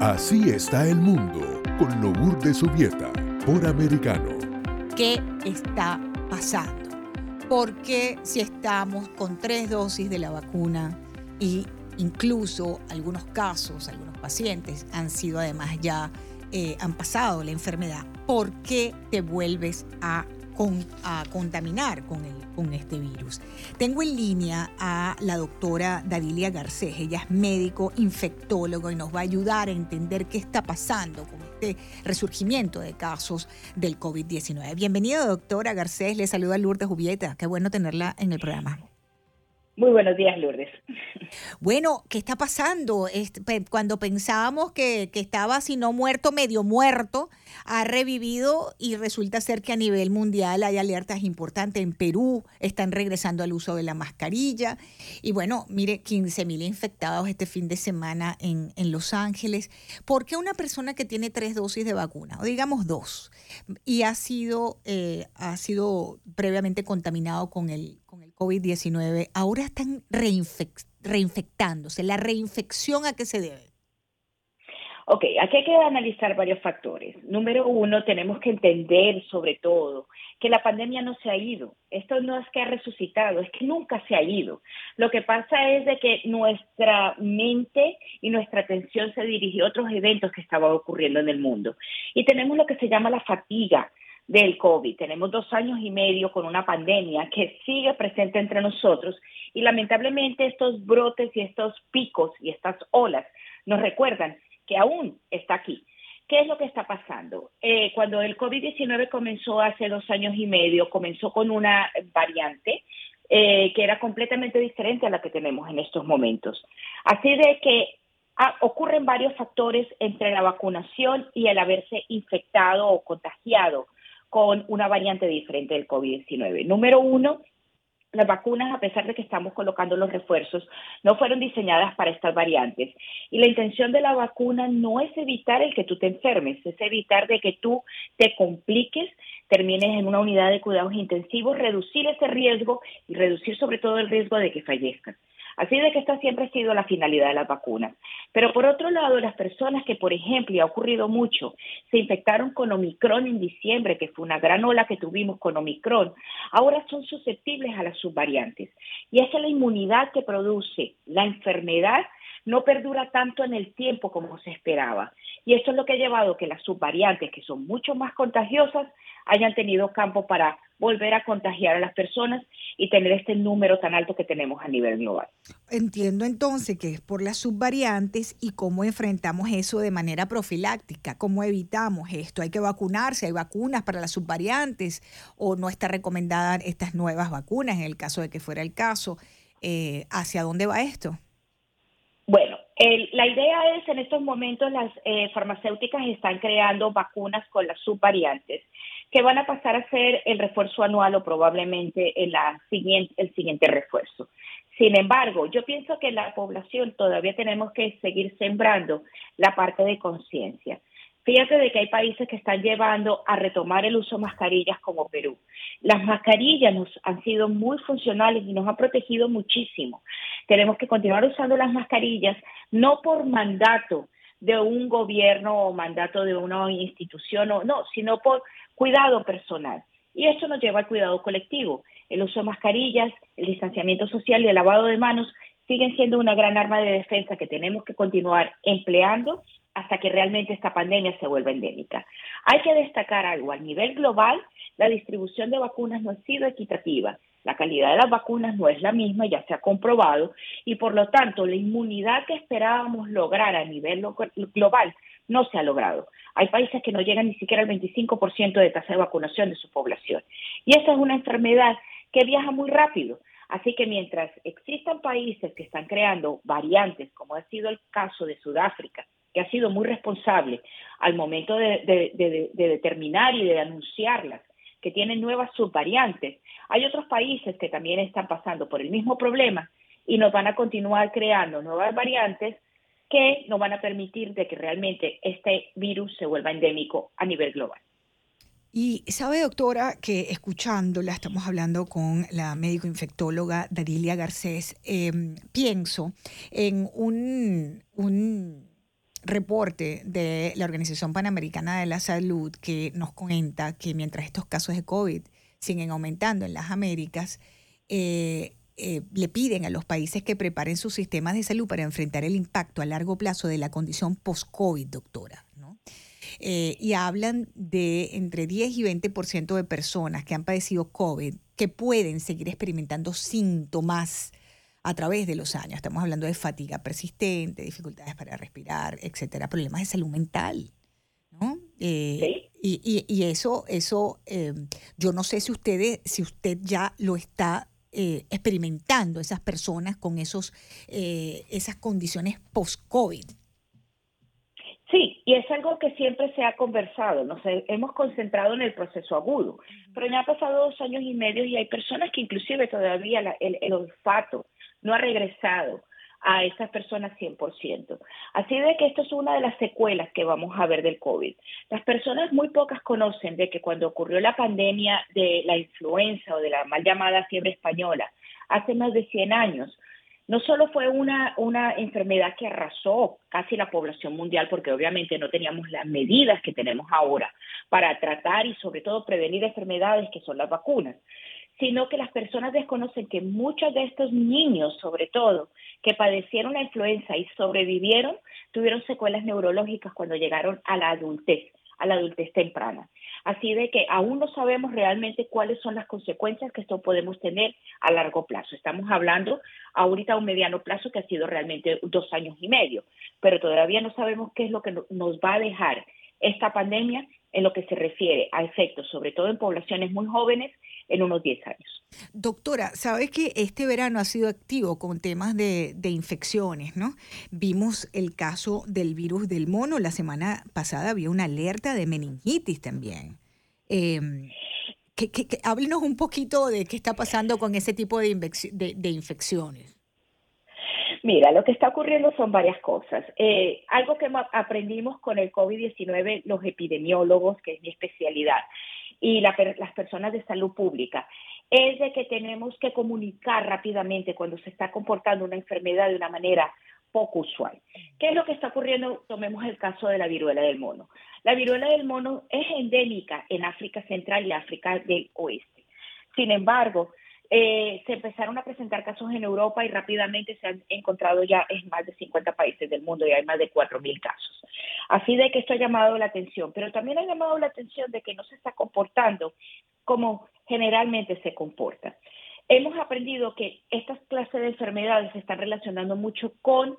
Así está el mundo con Lourdes Subieta por Americano. ¿Qué está pasando? Porque si estamos con tres dosis de la vacuna y incluso algunos casos, algunos pacientes han sido además ya, eh, han pasado la enfermedad, ¿por qué te vuelves a a contaminar con, el, con este virus. Tengo en línea a la doctora Davilia Garcés, ella es médico infectólogo y nos va a ayudar a entender qué está pasando con este resurgimiento de casos del COVID-19. Bienvenida doctora Garcés, le saluda Lourdes Jubieta, qué bueno tenerla en el programa. Muy buenos días, Lourdes. Bueno, ¿qué está pasando? Cuando pensábamos que, estaba, si no muerto, medio muerto, ha revivido y resulta ser que a nivel mundial hay alertas importantes. En Perú están regresando al uso de la mascarilla. Y bueno, mire, 15 mil infectados este fin de semana en, Los Ángeles. ¿Por qué una persona que tiene tres dosis de vacuna, o digamos dos, y ha sido, eh, ha sido previamente contaminado con el, con el COVID-19, ahora están reinfectándose? ¿La reinfección a qué se debe? Ok, aquí hay que analizar varios factores. Número uno, tenemos que entender sobre todo que la pandemia no se ha ido. Esto no es que ha resucitado, es que nunca se ha ido. Lo que pasa es de que nuestra mente y nuestra atención se dirigió a otros eventos que estaban ocurriendo en el mundo. Y tenemos lo que se llama la fatiga del COVID. Tenemos dos años y medio con una pandemia que sigue presente entre nosotros y lamentablemente estos brotes y estos picos y estas olas nos recuerdan que aún está aquí. ¿Qué es lo que está pasando? Eh, cuando el COVID-19 comenzó hace dos años y medio, comenzó con una variante eh, que era completamente diferente a la que tenemos en estos momentos. Así de que ah, ocurren varios factores entre la vacunación y el haberse infectado o contagiado con una variante diferente del COVID-19. Número uno, las vacunas, a pesar de que estamos colocando los refuerzos, no fueron diseñadas para estas variantes. Y la intención de la vacuna no es evitar el que tú te enfermes, es evitar de que tú te compliques, termines en una unidad de cuidados intensivos, reducir ese riesgo y reducir sobre todo el riesgo de que fallezcan. Así de que esta siempre ha sido la finalidad de las vacunas. Pero por otro lado, las personas que, por ejemplo, y ha ocurrido mucho, se infectaron con Omicron en diciembre, que fue una gran ola que tuvimos con Omicron, ahora son susceptibles a las subvariantes. Y esa es la inmunidad que produce la enfermedad no perdura tanto en el tiempo como se esperaba. Y esto es lo que ha llevado a que las subvariantes, que son mucho más contagiosas, hayan tenido campo para volver a contagiar a las personas y tener este número tan alto que tenemos a nivel global. Entiendo entonces que es por las subvariantes y cómo enfrentamos eso de manera profiláctica, cómo evitamos esto. Hay que vacunarse, hay vacunas para las subvariantes o no está recomendada estas nuevas vacunas en el caso de que fuera el caso. Eh, ¿Hacia dónde va esto? Bueno, la idea es, en estos momentos las eh, farmacéuticas están creando vacunas con las subvariantes que van a pasar a ser el refuerzo anual o probablemente el siguiente refuerzo. Sin embargo, yo pienso que la población todavía tenemos que seguir sembrando la parte de conciencia. Fíjate de que hay países que están llevando a retomar el uso de mascarillas como Perú. Las mascarillas nos han sido muy funcionales y nos han protegido muchísimo. Tenemos que continuar usando las mascarillas, no por mandato de un gobierno o mandato de una institución, no, no sino por cuidado personal. Y esto nos lleva al cuidado colectivo. El uso de mascarillas, el distanciamiento social y el lavado de manos siguen siendo una gran arma de defensa que tenemos que continuar empleando hasta que realmente esta pandemia se vuelva endémica. Hay que destacar algo, a nivel global, la distribución de vacunas no ha sido equitativa. La calidad de las vacunas no es la misma, ya se ha comprobado, y por lo tanto la inmunidad que esperábamos lograr a nivel global no se ha logrado. Hay países que no llegan ni siquiera al 25% de tasa de vacunación de su población. Y esa es una enfermedad que viaja muy rápido. Así que mientras existan países que están creando variantes, como ha sido el caso de Sudáfrica, que ha sido muy responsable al momento de, determinar y de anunciarlas, que tienen nuevas subvariantes. Hay otros países que también están pasando por el mismo problema y nos van a continuar creando nuevas variantes que no van a permitir de que realmente este virus se vuelva endémico a nivel global. Y sabe, doctora, que escuchándola, estamos hablando con la médico infectóloga Darilia Garcés, em, pienso en un, un reporte de la Organización Panamericana de la Salud que nos cuenta que mientras estos casos de COVID siguen aumentando en las Américas, eh, eh, le piden a los países que preparen sus sistemas de salud para enfrentar el impacto a largo plazo de la condición post-COVID, doctora. Eh, y hablan de entre 10 y 20% de personas que han padecido COVID que pueden seguir experimentando síntomas a través de los años. Estamos hablando de fatiga persistente, dificultades para respirar, etcétera, problemas de salud mental. ¿no? Eh, y, y, eso, eso em, yo no sé si usted, si usted ya lo está eh, experimentando, esas personas con esos, eh, esas condiciones post-COVID. Sí, y es algo que siempre se ha conversado, nos hemos concentrado en el proceso agudo, pero ya han pasado dos años y medio y hay personas que inclusive todavía el, olfato no ha regresado a esas personas 100%. Así de que esto es una de las secuelas que vamos a ver del COVID. Las personas muy pocas conocen de que cuando ocurrió la pandemia de la influenza o de la mal llamada fiebre española, hace más de 100 años, no solo fue una, una enfermedad que arrasó casi la población mundial, porque obviamente no teníamos las medidas que tenemos ahora para tratar y sobre todo prevenir enfermedades que son las vacunas, sino que las personas desconocen que muchos de estos niños, sobre todo, que padecieron la influenza y sobrevivieron, tuvieron secuelas neurológicas cuando llegaron a la adultez a la adultez temprana. Así de que aún no sabemos realmente cuáles son las consecuencias que esto podemos tener a largo plazo. Estamos hablando ahorita a un mediano plazo que ha sido realmente dos años y medio, pero todavía no sabemos qué es lo que nos va a dejar esta pandemia en lo que se refiere a efectos, sobre todo en poblaciones muy jóvenes en unos 10 años. Doctora, sabes que este verano ha sido activo con temas de, infecciones, ¿no? Vimos el caso del virus del mono, la semana pasada había una alerta de meningitis también. Eh, que, háblenos un poquito de qué está pasando con ese tipo de, de, infecciones. Mira, lo que está ocurriendo son varias cosas. Eh, algo que aprendimos con el COVID-19, los epidemiólogos, que es mi especialidad, y las personas de salud pública es de que tenemos que comunicar rápidamente cuando se está comportando una enfermedad de una manera poco usual. ¿Qué es lo que está ocurriendo? Tomemos el caso de la viruela del mono. La viruela del mono es endémica en África Central y África del Oeste. Sin embargo, eh, se empezaron a presentar casos en Europa y rápidamente se han encontrado ya en más de 50 países del mundo y hay más de 4.000 casos. Así de que esto ha llamado la atención, pero también ha llamado la atención de que no se está comportando como generalmente se comporta. Hemos aprendido que estas clases de enfermedades se están relacionando mucho con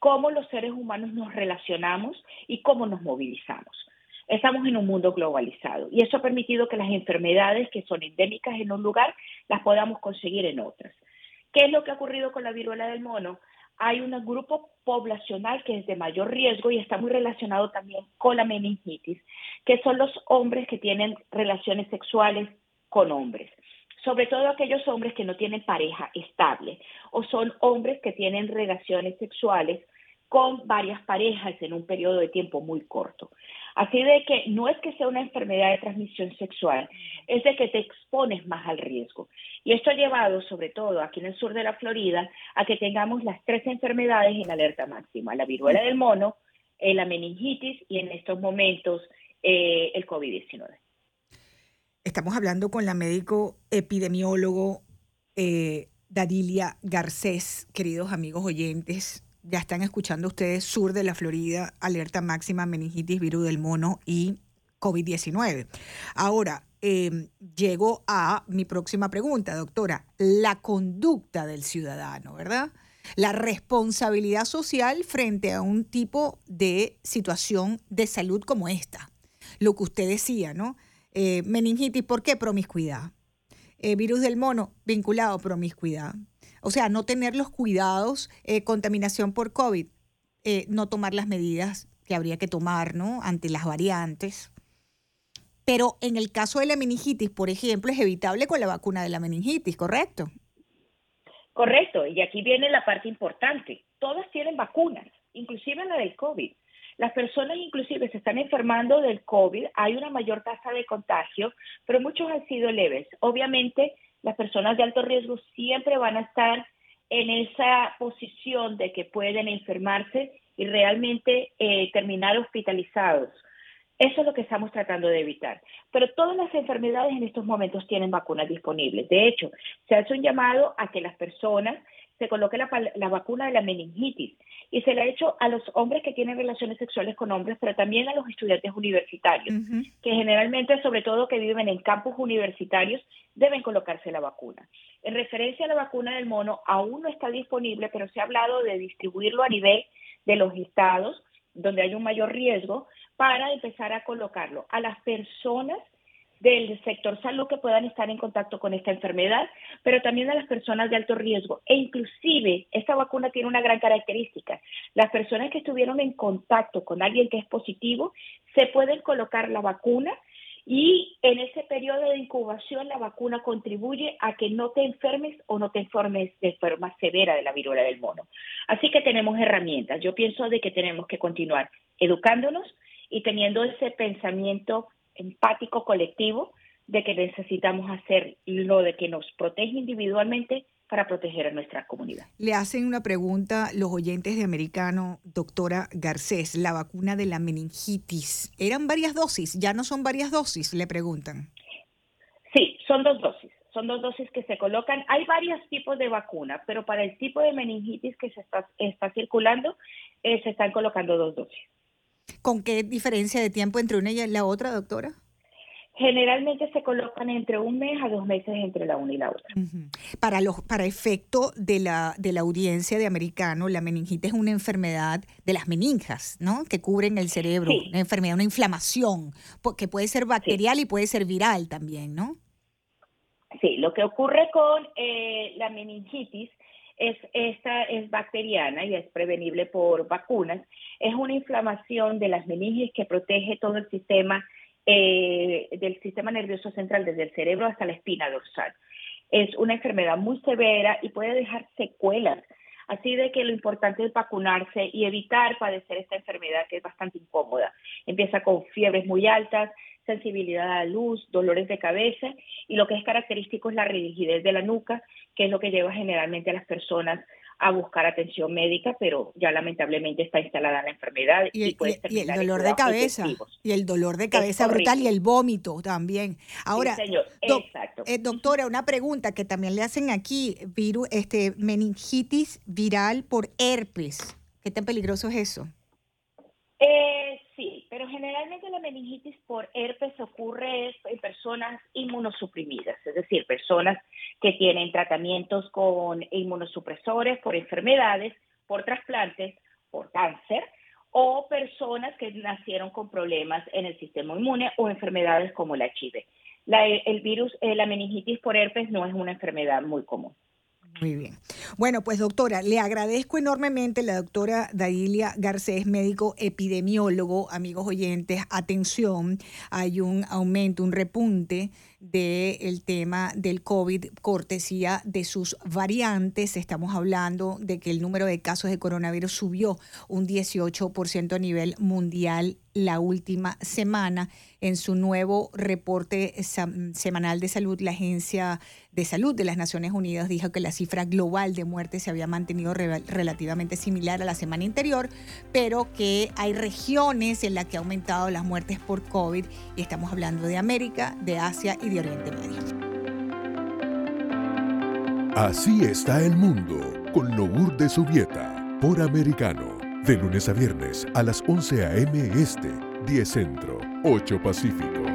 cómo los seres humanos nos relacionamos y cómo nos movilizamos. Estamos en un mundo globalizado y eso ha permitido que las enfermedades que son endémicas en un lugar las podamos conseguir en otras. ¿Qué es lo que ha ocurrido con la viruela del mono? Hay un grupo poblacional que es de mayor riesgo y está muy relacionado también con la meningitis, que son los hombres que tienen relaciones sexuales con hombres sobre todo aquellos hombres que no tienen pareja estable o son hombres que tienen relaciones sexuales con varias parejas en un periodo de tiempo muy corto. Así de que no es que sea una enfermedad de transmisión sexual, es de que te expones más al riesgo. Y esto ha llevado, sobre todo aquí en el sur de la Florida, a que tengamos las tres enfermedades en alerta máxima, la viruela del mono, eh, la meningitis y en estos momentos eh, el COVID-19. Estamos hablando con la médico epidemiólogo eh, Dadilia Garcés, queridos amigos oyentes ya están escuchando ustedes sur de la Florida, alerta máxima, meningitis, virus del mono y COVID-19. Ahora, em, llego a mi próxima pregunta, doctora. La conducta del ciudadano, ¿verdad? La responsabilidad social frente a un tipo de situación de salud como esta. Lo que usted decía, ¿no? Eh, meningitis, ¿por qué? Promiscuidad. Eh, virus del mono, vinculado a promiscuidad. O sea, no tener los cuidados, eh, contaminación por COVID, eh, no tomar las medidas que habría que tomar, ¿no? Ante las variantes. Pero en el caso de la meningitis, por ejemplo, es evitable con la vacuna de la meningitis, ¿correcto? Correcto, y aquí viene la parte importante. Todas tienen vacunas, inclusive la del COVID. Las personas inclusive se están enfermando del COVID, hay una mayor tasa de contagio, pero muchos han sido leves. Obviamente las personas de alto riesgo siempre van a estar en esa posición de que pueden enfermarse y realmente eh, terminar hospitalizados. Eso es lo que estamos tratando de evitar. Pero todas las enfermedades en estos momentos tienen vacunas disponibles. De hecho, se hace un llamado a que las personas se coloque la, vacuna de la meningitis y se le ha hecho a los hombres que tienen relaciones sexuales con hombres, pero también a los estudiantes universitarios, que generalmente, sobre todo que viven en campus universitarios, deben colocarse la vacuna. En referencia a la vacuna del mono, aún no está disponible, pero se ha hablado de distribuirlo a nivel de los estados donde hay un mayor riesgo para empezar a colocarlo a las personas del sector salud que puedan estar en contacto con esta enfermedad, pero también a las personas de alto riesgo. E inclusive, esta vacuna tiene una gran característica. Las personas que estuvieron en contacto con alguien que es positivo, se pueden colocar la vacuna y en ese periodo de incubación la vacuna contribuye a que no te enfermes o no te enfermes de forma severa de la viruela del mono. Así que tenemos herramientas. Yo pienso de que tenemos que continuar educándonos y teniendo ese pensamiento empático colectivo de que necesitamos hacer lo de que nos protege individualmente para proteger a nuestra comunidad. Le hacen una pregunta los oyentes de Americano, doctora Garcés, la vacuna de la meningitis. ¿Eran varias dosis? ¿Ya no son varias dosis? Le preguntan. Sí, son dos dosis. Son dos dosis que se colocan. Hay varios tipos de vacuna, pero para el tipo de meningitis que se está, está circulando, eh, se están colocando dos dosis. ¿Con qué diferencia de tiempo entre una y la otra, doctora? Generalmente se colocan entre un mes a dos meses entre la una y la otra. Para los, para efecto de la, de la audiencia de americano, la meningitis es una enfermedad de las meninjas, ¿no? Que cubren el cerebro, una enfermedad, una inflamación, que puede ser bacterial y puede ser viral también, ¿no? Sí, lo que ocurre con eh, la meningitis es, esta es bacteriana y es prevenible por vacunas. Es una inflamación de las meninges que protege todo el sistema eh, del sistema nervioso central, desde el cerebro hasta la espina dorsal. Es una enfermedad muy severa y puede dejar secuelas. Así de que lo importante es vacunarse y evitar padecer esta enfermedad que es bastante incómoda. Empieza con fiebres muy altas, sensibilidad a la luz, dolores de cabeza y lo que es característico es la rigidez de la nuca, que es lo que lleva generalmente a las personas a buscar atención médica, pero ya lamentablemente está instalada la enfermedad y, puede y, el dolor de cabeza y el dolor de cabeza brutal y el vómito también. Ahora, eh, doctora, una pregunta que también le hacen aquí, virus, este meningitis viral por herpes. ¿Qué tan peligroso es eso? Eh, pero generalmente la meningitis por herpes ocurre en personas inmunosuprimidas, es decir, personas que tienen tratamientos con inmunosupresores por enfermedades, por trasplantes, por cáncer, o personas que nacieron con problemas en el sistema inmune o enfermedades como la HIV. el virus, eh, la meningitis por herpes no es una enfermedad muy común. Muy bien. Bueno, pues doctora, le agradezco enormemente la doctora Dailia Garcés, médico epidemiólogo, amigos oyentes, atención, hay un aumento, un repunte del tema del COVID, cortesía de sus variantes. Estamos hablando de que el número de casos de coronavirus subió un 18% a nivel mundial la última semana. En su nuevo reporte semanal de salud, la Agencia de Salud de las Naciones Unidas dijo que la cifra global de muertes se había mantenido relativamente similar a la semana anterior, pero que hay regiones en las que ha aumentado las muertes por COVID y estamos hablando de América, de Asia y de Oriente Medio. Así está el mundo con de Subieta por Americano. De lunes a viernes a las 11 a.m. Este, 10 Centro, 8 Pacífico.